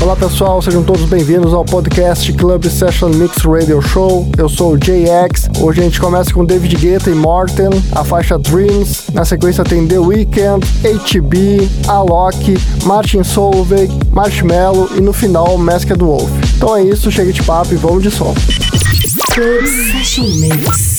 Olá pessoal, sejam todos bem-vindos ao podcast Club Session Mix Radio Show. Eu sou o JX. Hoje a gente começa com David Guetta e Morten, a faixa Dreams. Na sequência tem The Weeknd, HB, Alok, Martin Solveig, Marshmello e no final Masked Wolf. Então é isso, chega de papo e vamos de som. Club Session Mix.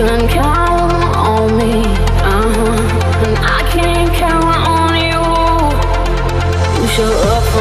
can count on me, uh-huh. and I can count on you. You show up.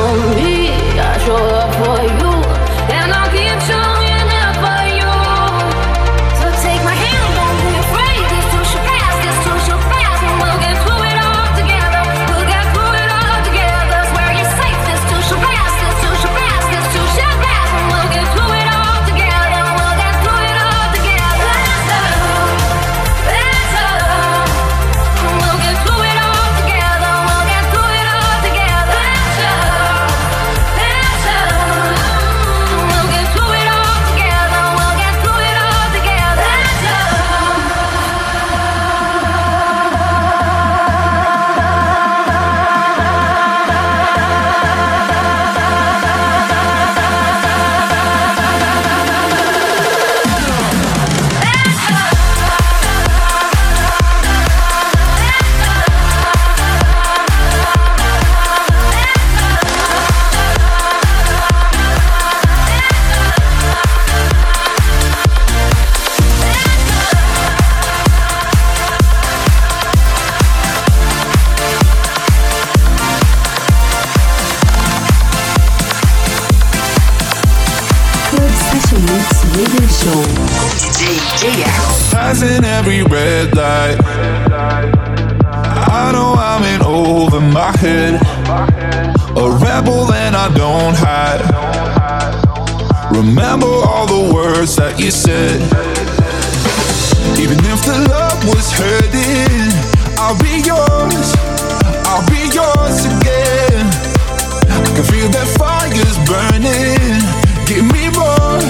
Give me more.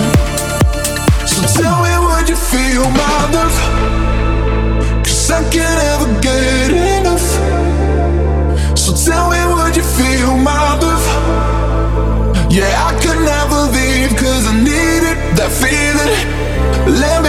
So tell me what you feel, my love. Cause I can't ever get enough. So tell me what you feel, my love. Yeah, I could never leave cause I needed that feeling. Let me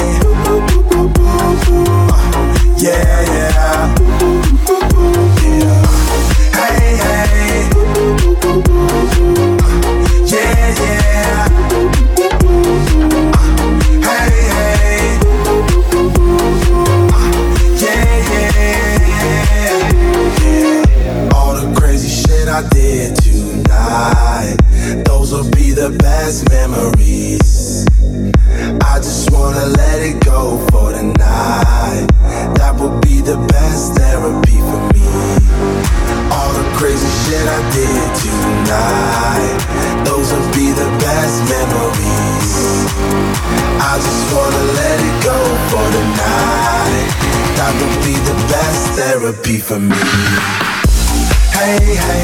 I just wanna let it go for the night. That would be the best therapy for me. Hey, hey.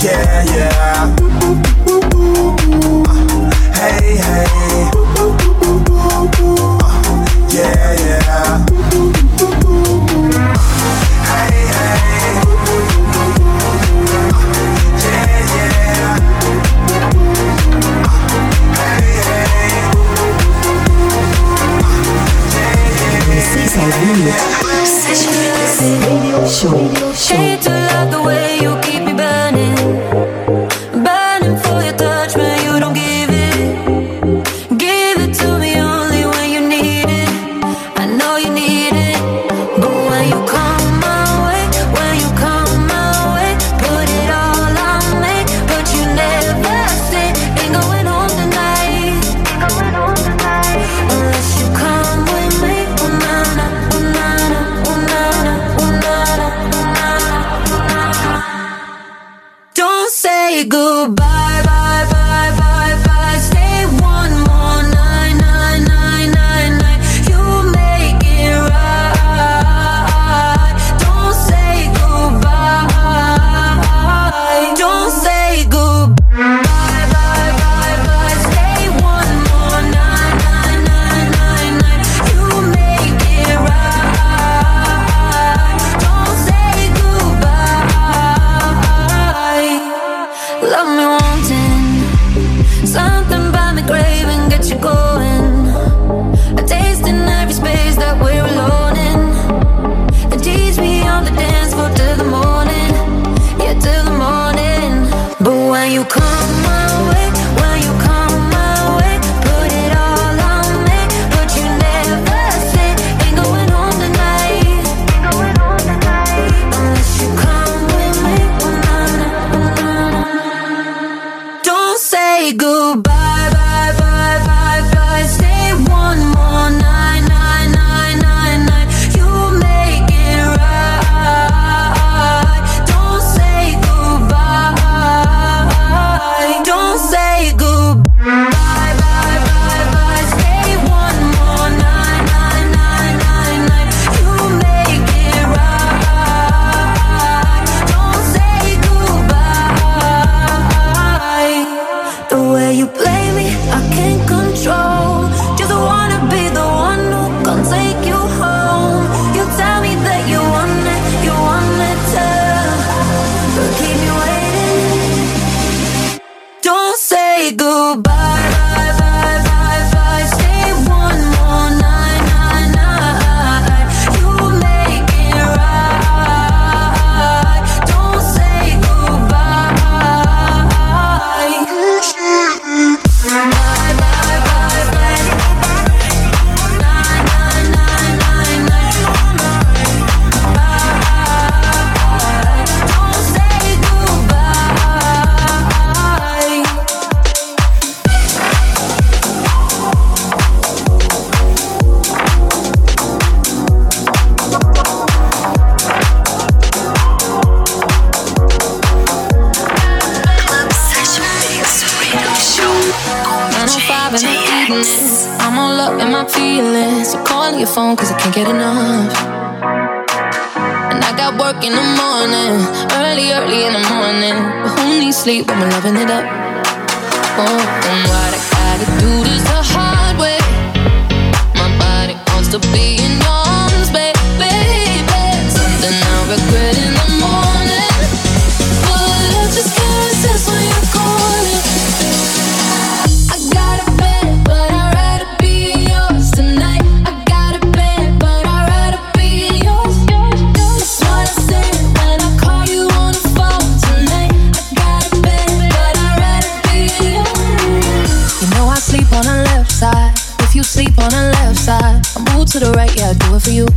Yeah, yeah. Hey, hey. Yeah, yeah. Mix sur for you.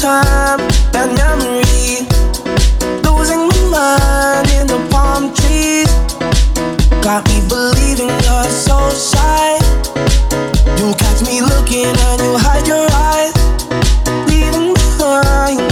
time and memory. Losing my mind in the palm trees. Got me believing you're so shy. You catch me looking and you hide your eyes, leaving behind.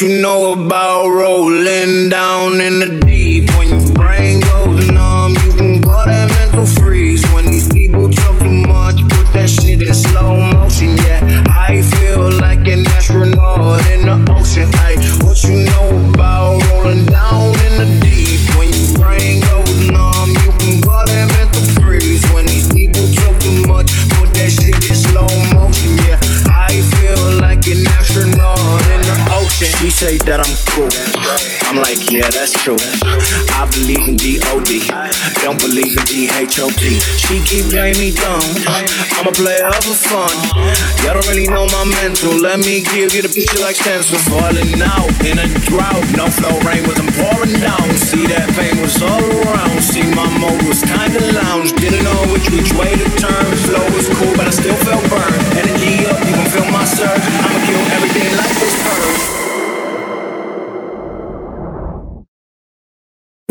you know about. Yeah, that's true. I believe in D.O.D. Don't believe in D.H.O.P. She keep playing me dumb. I'm a player for fun. Y'all don't really know my mental. Let me give you the picture like stencil. Falling out in a drought. No flow rain was I'm pouring down. See that pain was all around. See my mood was kinda lounge. Didn't know which which way to turn. Flow was cool, but I still felt burned. Energy up, you can feel my surge. I'ma kill everything like this curve.